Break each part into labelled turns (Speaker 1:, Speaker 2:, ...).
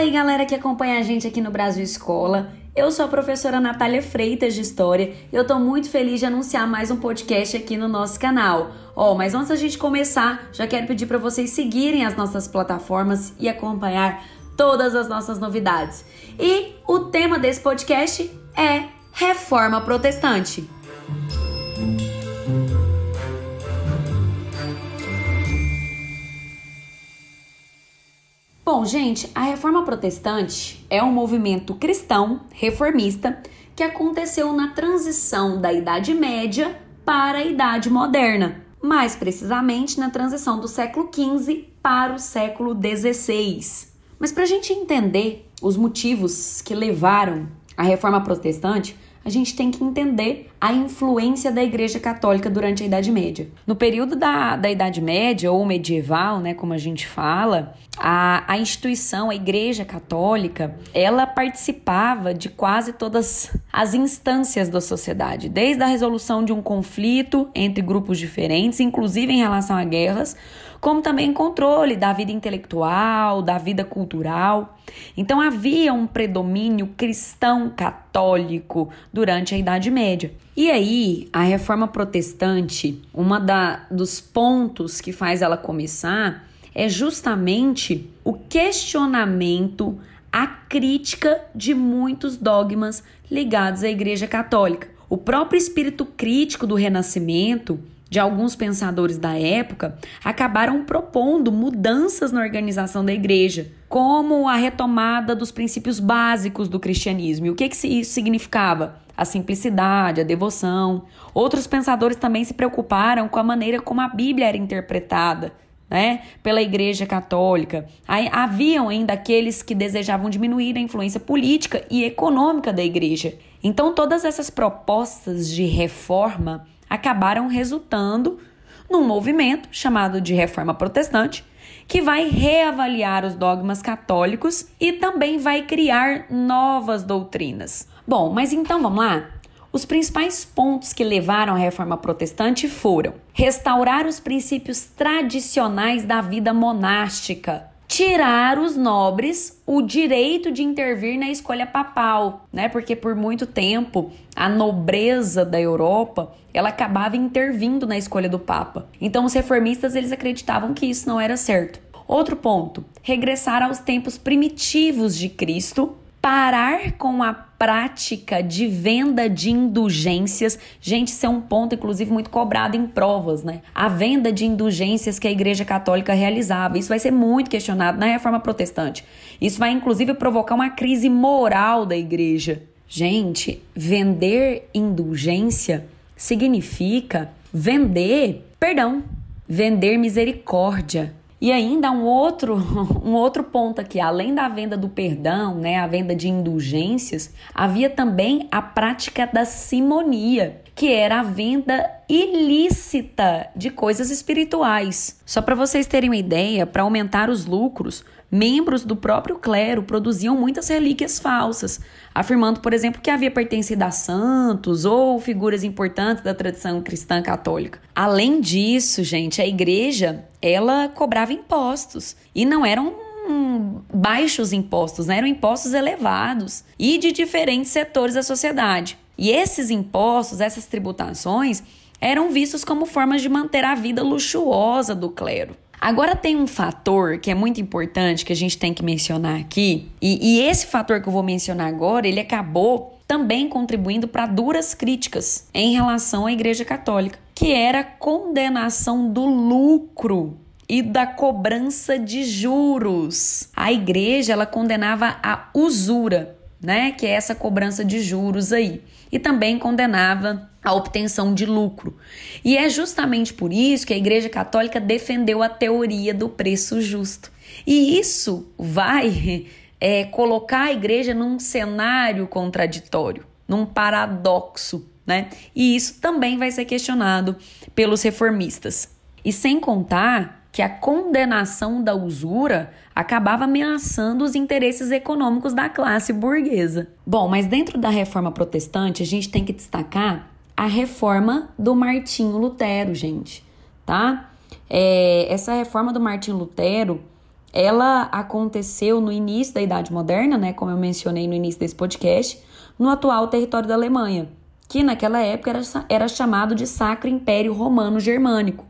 Speaker 1: Fala aí, galera que acompanha a gente aqui no Brasil Escola. Eu sou a professora Natália Freitas de História e eu tô muito feliz de anunciar mais um podcast aqui no nosso canal. Ó, oh, mas antes da gente começar, já quero pedir para vocês seguirem as nossas plataformas e acompanhar todas as nossas novidades. E o tema desse podcast é Reforma Protestante. Bom, gente, a reforma protestante é um movimento cristão reformista que aconteceu na transição da Idade Média para a Idade Moderna, mais precisamente na transição do século XV para o século XVI. Mas para a gente entender os motivos que levaram a reforma protestante, a gente tem que entender a influência da Igreja Católica durante a Idade Média. No período da, da Idade Média, ou medieval, né, como a gente fala, a, a instituição, a Igreja Católica, ela participava de quase todas as instâncias da sociedade, desde a resolução de um conflito entre grupos diferentes, inclusive em relação a guerras, como também controle da vida intelectual, da vida cultural. Então havia um predomínio cristão católico durante a Idade Média. E aí, a reforma protestante, uma da, dos pontos que faz ela começar é justamente o questionamento, a crítica de muitos dogmas ligados à Igreja Católica. O próprio espírito crítico do Renascimento de alguns pensadores da época acabaram propondo mudanças na organização da igreja, como a retomada dos princípios básicos do cristianismo. E o que, que isso significava? A simplicidade, a devoção. Outros pensadores também se preocuparam com a maneira como a Bíblia era interpretada. Né, pela Igreja Católica. Aí, haviam ainda aqueles que desejavam diminuir a influência política e econômica da Igreja. Então, todas essas propostas de reforma acabaram resultando num movimento chamado de Reforma Protestante, que vai reavaliar os dogmas católicos e também vai criar novas doutrinas. Bom, mas então vamos lá? Os principais pontos que levaram à reforma protestante foram restaurar os princípios tradicionais da vida monástica, tirar os nobres o direito de intervir na escolha papal, né? Porque por muito tempo a nobreza da Europa, ela acabava intervindo na escolha do papa. Então os reformistas eles acreditavam que isso não era certo. Outro ponto, regressar aos tempos primitivos de Cristo parar com a prática de venda de indulgências. Gente, isso é um ponto, inclusive, muito cobrado em provas, né? A venda de indulgências que a Igreja Católica realizava. Isso vai ser muito questionado na reforma protestante. Isso vai, inclusive, provocar uma crise moral da Igreja. Gente, vender indulgência significa vender perdão, vender misericórdia. E ainda um outro, um outro ponto aqui, além da venda do perdão, né, a venda de indulgências, havia também a prática da simonia, que era a venda ilícita de coisas espirituais. Só para vocês terem uma ideia, para aumentar os lucros, membros do próprio clero produziam muitas relíquias falsas, afirmando, por exemplo, que havia pertencido a santos ou figuras importantes da tradição cristã católica. Além disso, gente, a igreja, ela cobrava impostos e não eram baixos impostos, né? eram impostos elevados e de diferentes setores da sociedade. E esses impostos, essas tributações, eram vistos como formas de manter a vida luxuosa do clero. Agora tem um fator que é muito importante que a gente tem que mencionar aqui, e, e esse fator que eu vou mencionar agora, ele acabou também contribuindo para duras críticas em relação à Igreja Católica, que era a condenação do lucro e da cobrança de juros. A igreja ela condenava a usura, né, que é essa cobrança de juros aí, e também condenava a obtenção de lucro. E é justamente por isso que a Igreja Católica defendeu a teoria do preço justo. E isso vai é, colocar a igreja num cenário contraditório, num paradoxo, né? E isso também vai ser questionado pelos reformistas. E sem contar que a condenação da usura acabava ameaçando os interesses econômicos da classe burguesa. Bom, mas dentro da reforma protestante, a gente tem que destacar a reforma do Martinho Lutero, gente, tá? É, essa reforma do Martinho Lutero, ela aconteceu no início da Idade Moderna, né, como eu mencionei no início desse podcast, no atual território da Alemanha, que naquela época era, era chamado de Sacro Império Romano Germânico.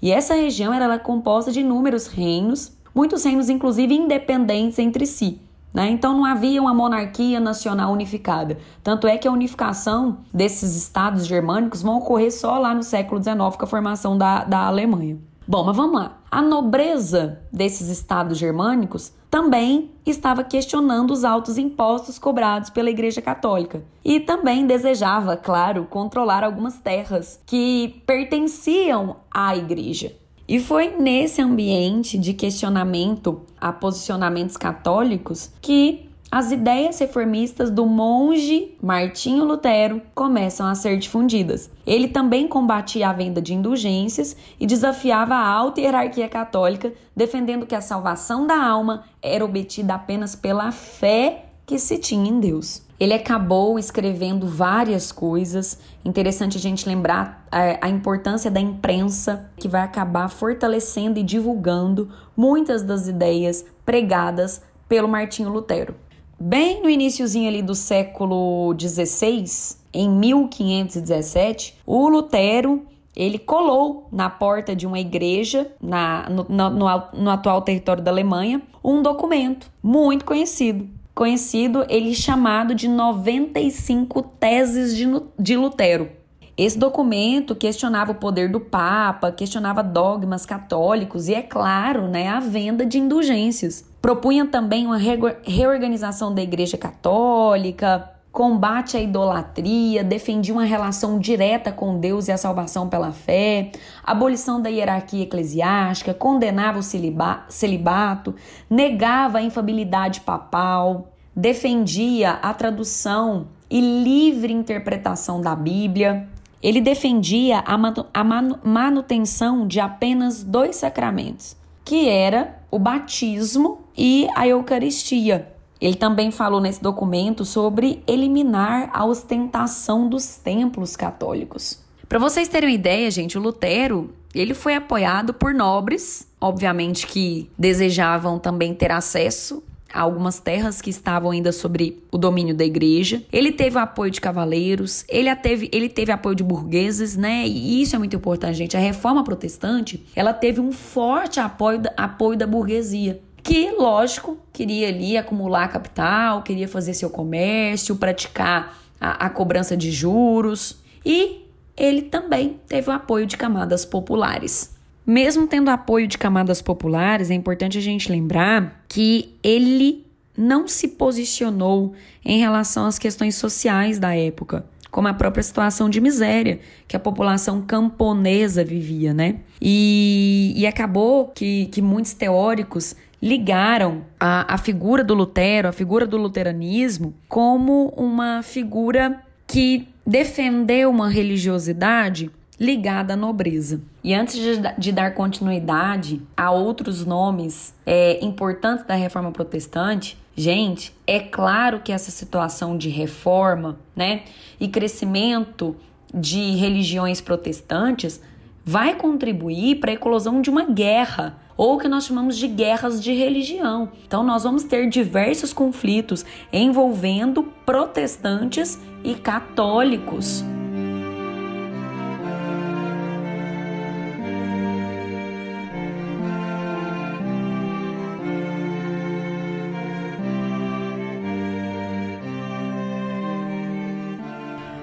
Speaker 1: E essa região era composta de inúmeros reinos, muitos reinos inclusive independentes entre si. Né? Então não havia uma monarquia nacional unificada. Tanto é que a unificação desses estados germânicos vão ocorrer só lá no século XIX com a formação da, da Alemanha. Bom, mas vamos lá. A nobreza desses estados germânicos também estava questionando os altos impostos cobrados pela Igreja Católica e também desejava, claro, controlar algumas terras que pertenciam à Igreja. E foi nesse ambiente de questionamento a posicionamentos católicos que as ideias reformistas do monge Martinho Lutero começam a ser difundidas. Ele também combatia a venda de indulgências e desafiava a alta hierarquia católica, defendendo que a salvação da alma era obtida apenas pela fé que se tinha em Deus. Ele acabou escrevendo várias coisas. Interessante a gente lembrar a, é, a, importância da imprensa, que vai acabar fortalecendo e divulgando muitas das ideias pregadas pelo Martinho Lutero. Bem no iníciozinho ali do século XVI, em 1517, o Lutero ele colou na porta de uma igreja na, no, no, no, no atual território da Alemanha um documento muito conhecido, conhecido ele chamado de 95 Teses de, de Lutero. Esse documento questionava o poder do Papa, questionava dogmas católicos e, é claro, né, a venda de indulgências. Propunha também uma reorganização da Igreja Católica, combate à idolatria, defendia uma relação direta com Deus e a salvação pela fé, abolição da hierarquia eclesiástica, condenava o celibato, negava a infabilidade papal, defendia a tradução e livre interpretação da Bíblia. Ele defendia a, manutenção de apenas dois sacramentos, que era o batismo e a Eucaristia. Ele também falou nesse documento sobre eliminar a ostentação dos templos católicos. Para vocês terem uma ideia, gente, o Lutero, ele foi apoiado por nobres, obviamente que desejavam também ter acesso a algumas terras que estavam ainda sobre o domínio da igreja. Ele teve o apoio de cavaleiros, ele teve, ele teve apoio de burgueses, né? E isso é muito importante, gente. A reforma protestante, ela teve um forte apoio, apoio da burguesia que, lógico, queria ali acumular capital, queria fazer seu comércio, praticar a, a cobrança de juros e ele também teve o apoio de camadas populares. Mesmo tendo apoio de camadas populares, é importante a gente lembrar que ele não se posicionou em relação às questões sociais da época, como a própria situação de miséria que a população camponesa vivia, né? E, e acabou que, que muitos teóricos ligaram a, a figura do Lutero, a figura do luteranismo, como uma figura que defendeu uma religiosidade ligada à nobreza. E antes de, de dar continuidade a outros nomes é, importantes da reforma protestante, gente, é claro que essa situação de reforma, né, e crescimento de religiões protestantes vai contribuir para a eclosão de uma guerra ou que nós chamamos de guerras de religião. Então, nós vamos ter diversos conflitos envolvendo protestantes e católicos.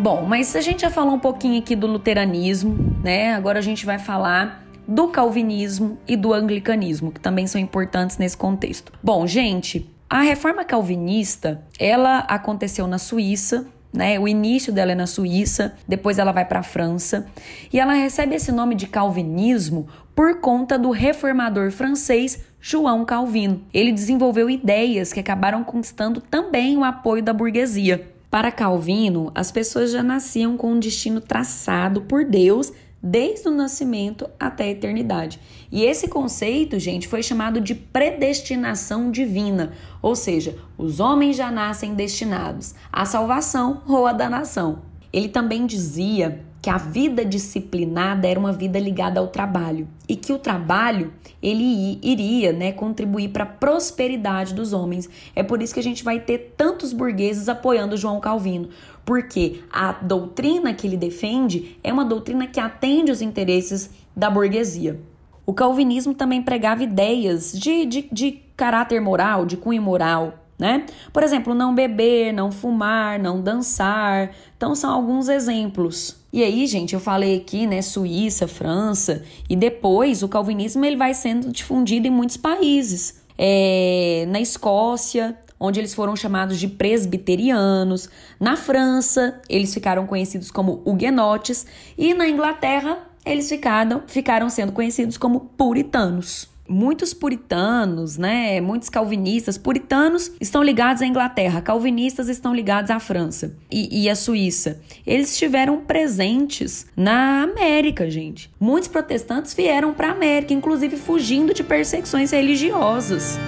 Speaker 1: Bom, mas a gente já falou um pouquinho aqui do luteranismo, né? Agora a gente vai falar do calvinismo e do anglicanismo, que também são importantes nesse contexto. Bom, gente, a reforma calvinista, ela aconteceu na Suíça, né? O início dela é na Suíça, depois ela vai para a França, e ela recebe esse nome de calvinismo por conta do reformador francês João Calvino. Ele desenvolveu ideias que acabaram conquistando também o apoio da burguesia. Para Calvino, as pessoas já nasciam com um destino traçado por Deus desde o nascimento até a eternidade. E esse conceito, gente, foi chamado de predestinação divina, ou seja, os homens já nascem destinados à salvação ou à danação. Ele também dizia que a vida disciplinada era uma vida ligada ao trabalho e que o trabalho ele iria, né, contribuir para a prosperidade dos homens. É por isso que a gente vai ter tantos burgueses apoiando João Calvino, porque a doutrina que ele defende é uma doutrina que atende os interesses da burguesia. O calvinismo também pregava ideias de, de, de caráter moral, de cunho moral, né? Por exemplo, não beber, não fumar, não dançar. Então são alguns exemplos. E aí, gente, eu falei aqui, né, Suíça, França, e depois o calvinismo ele vai sendo difundido em muitos países. É, na Escócia, onde eles foram chamados de presbiterianos. Na França, eles ficaram conhecidos como huguenotes. E na Inglaterra, eles ficaram, ficaram sendo conhecidos como puritanos muitos puritanos, né, muitos calvinistas, puritanos estão ligados à Inglaterra, calvinistas estão ligados à França e, e à Suíça. Eles estiveram presentes na América, gente. Muitos protestantes vieram para a América, inclusive fugindo de perseguições religiosas.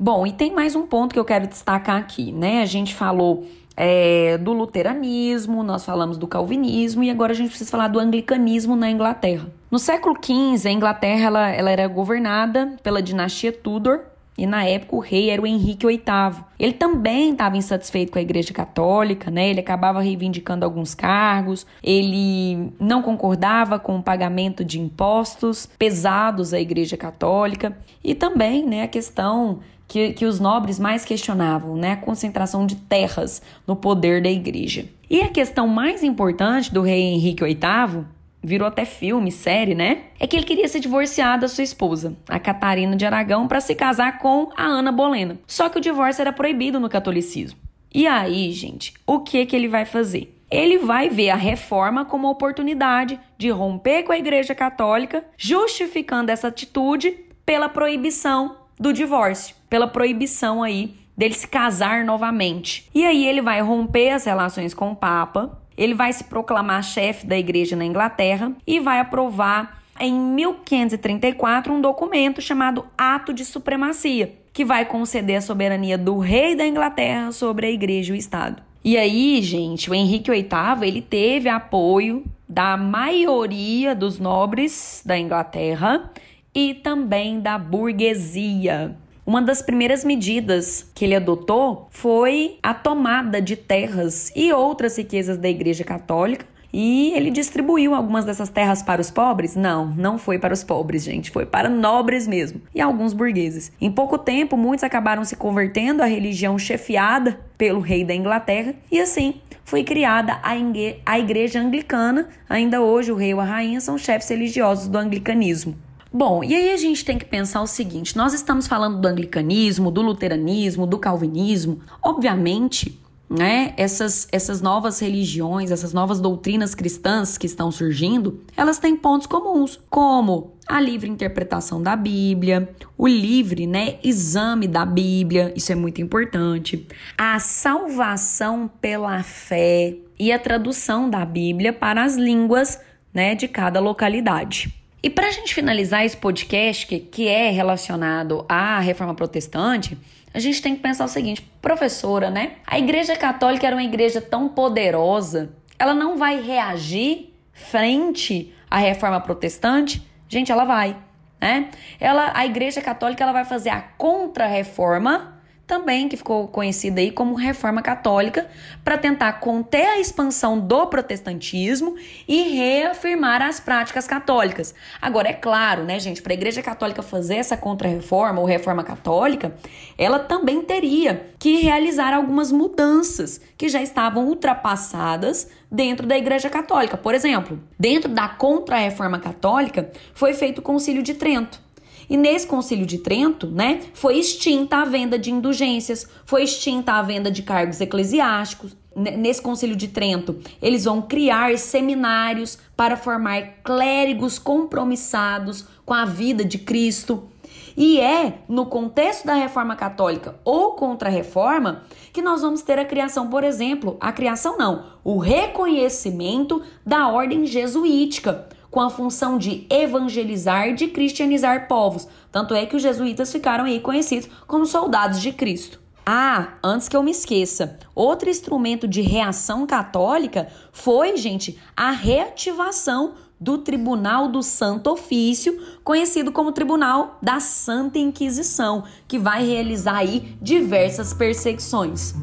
Speaker 1: Bom, e tem mais um ponto que eu quero destacar aqui, né? A gente falou é, do luteranismo, nós falamos do calvinismo e agora a gente precisa falar do anglicanismo na Inglaterra. No século XV, a Inglaterra ela, ela era governada pela dinastia Tudor, e na época o rei era o Henrique VIII. Ele também estava insatisfeito com a Igreja Católica, né? Ele acabava reivindicando alguns cargos, ele não concordava com o pagamento de impostos pesados à Igreja Católica e também, né, a questão que, que os nobres mais questionavam, né? A concentração de terras no poder da igreja. E a questão mais importante do rei Henrique VIII virou até filme, série, né? É que ele queria se divorciar da sua esposa, a Catarina de Aragão, para se casar com a Ana Bolena. Só que o divórcio era proibido no catolicismo. E aí, gente, o que que ele vai fazer? Ele vai ver a reforma como uma oportunidade de romper com a Igreja Católica, justificando essa atitude pela proibição do divórcio, pela proibição aí dele se casar novamente. E aí ele vai romper as relações com o Papa, ele vai se proclamar chefe da igreja na Inglaterra e vai aprovar em 1534 um documento chamado Ato de Supremacia, que vai conceder a soberania do rei da Inglaterra sobre a igreja e o Estado. E aí, gente, o Henrique VIII, ele teve apoio da maioria dos nobres da Inglaterra e também da burguesia. Uma das primeiras medidas que ele adotou foi a tomada de terras e outras riquezas da Igreja Católica. E ele distribuiu algumas dessas terras para os pobres? Não, não foi para os pobres, gente, foi para nobres mesmo e alguns burgueses. Em pouco tempo, muitos acabaram se convertendo à religião chefiada pelo rei da Inglaterra e assim foi criada a Igreja Anglicana. Ainda hoje, o rei ou a rainha são chefes religiosos do anglicanismo. Bom, e aí a gente tem que pensar o seguinte: nós estamos falando do anglicanismo, do luteranismo, do calvinismo. Obviamente, né, essas, essas novas religiões, essas novas doutrinas cristãs que estão surgindo, elas têm pontos comuns, como a livre interpretação da Bíblia, o livre né, exame da Bíblia, isso é muito importante, a salvação pela fé e a tradução da Bíblia para as línguas né, de cada localidade. E para a gente finalizar esse podcast, que, que é relacionado à reforma protestante, a gente tem que pensar o seguinte, professora, né? A Igreja Católica era uma igreja tão poderosa, ela não vai reagir frente à reforma protestante? Gente, ela vai, né? Ela, a Igreja Católica, ela vai fazer a contra-reforma também que ficou conhecida aí como Reforma Católica, para tentar conter a expansão do protestantismo e reafirmar as práticas católicas. Agora é claro, né, gente, para a Igreja Católica fazer essa contra-reforma ou reforma católica, ela também teria que realizar algumas mudanças que já estavam ultrapassadas dentro da Igreja Católica. Por exemplo, dentro da contra-reforma católica foi feito o Concílio de Trento e nesse Concílio de Trento, né, foi extinta a venda de indulgências, foi extinta a venda de cargos eclesiásticos. Nesse Concílio de Trento, eles vão criar seminários para formar clérigos compromissados com a vida de Cristo. E é no contexto da reforma católica ou contra-reforma que nós vamos ter a criação, por exemplo, a criação não, o reconhecimento da ordem jesuítica com a função de evangelizar, de cristianizar povos. Tanto é que os jesuítas ficaram aí conhecidos como soldados de Cristo. Ah, antes que eu me esqueça, outro instrumento de reação católica foi, gente, a reativação do Tribunal do Santo Ofício, conhecido como Tribunal da Santa Inquisição, que vai realizar aí diversas perseguições.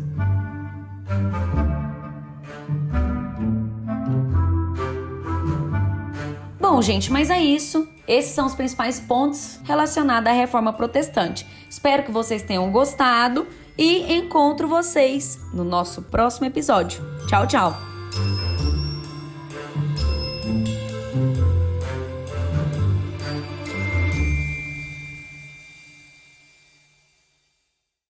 Speaker 1: Bom, gente, mas é isso. Esses são os principais pontos relacionados à reforma protestante. Espero que vocês tenham gostado e encontro vocês no nosso próximo episódio. Tchau, tchau!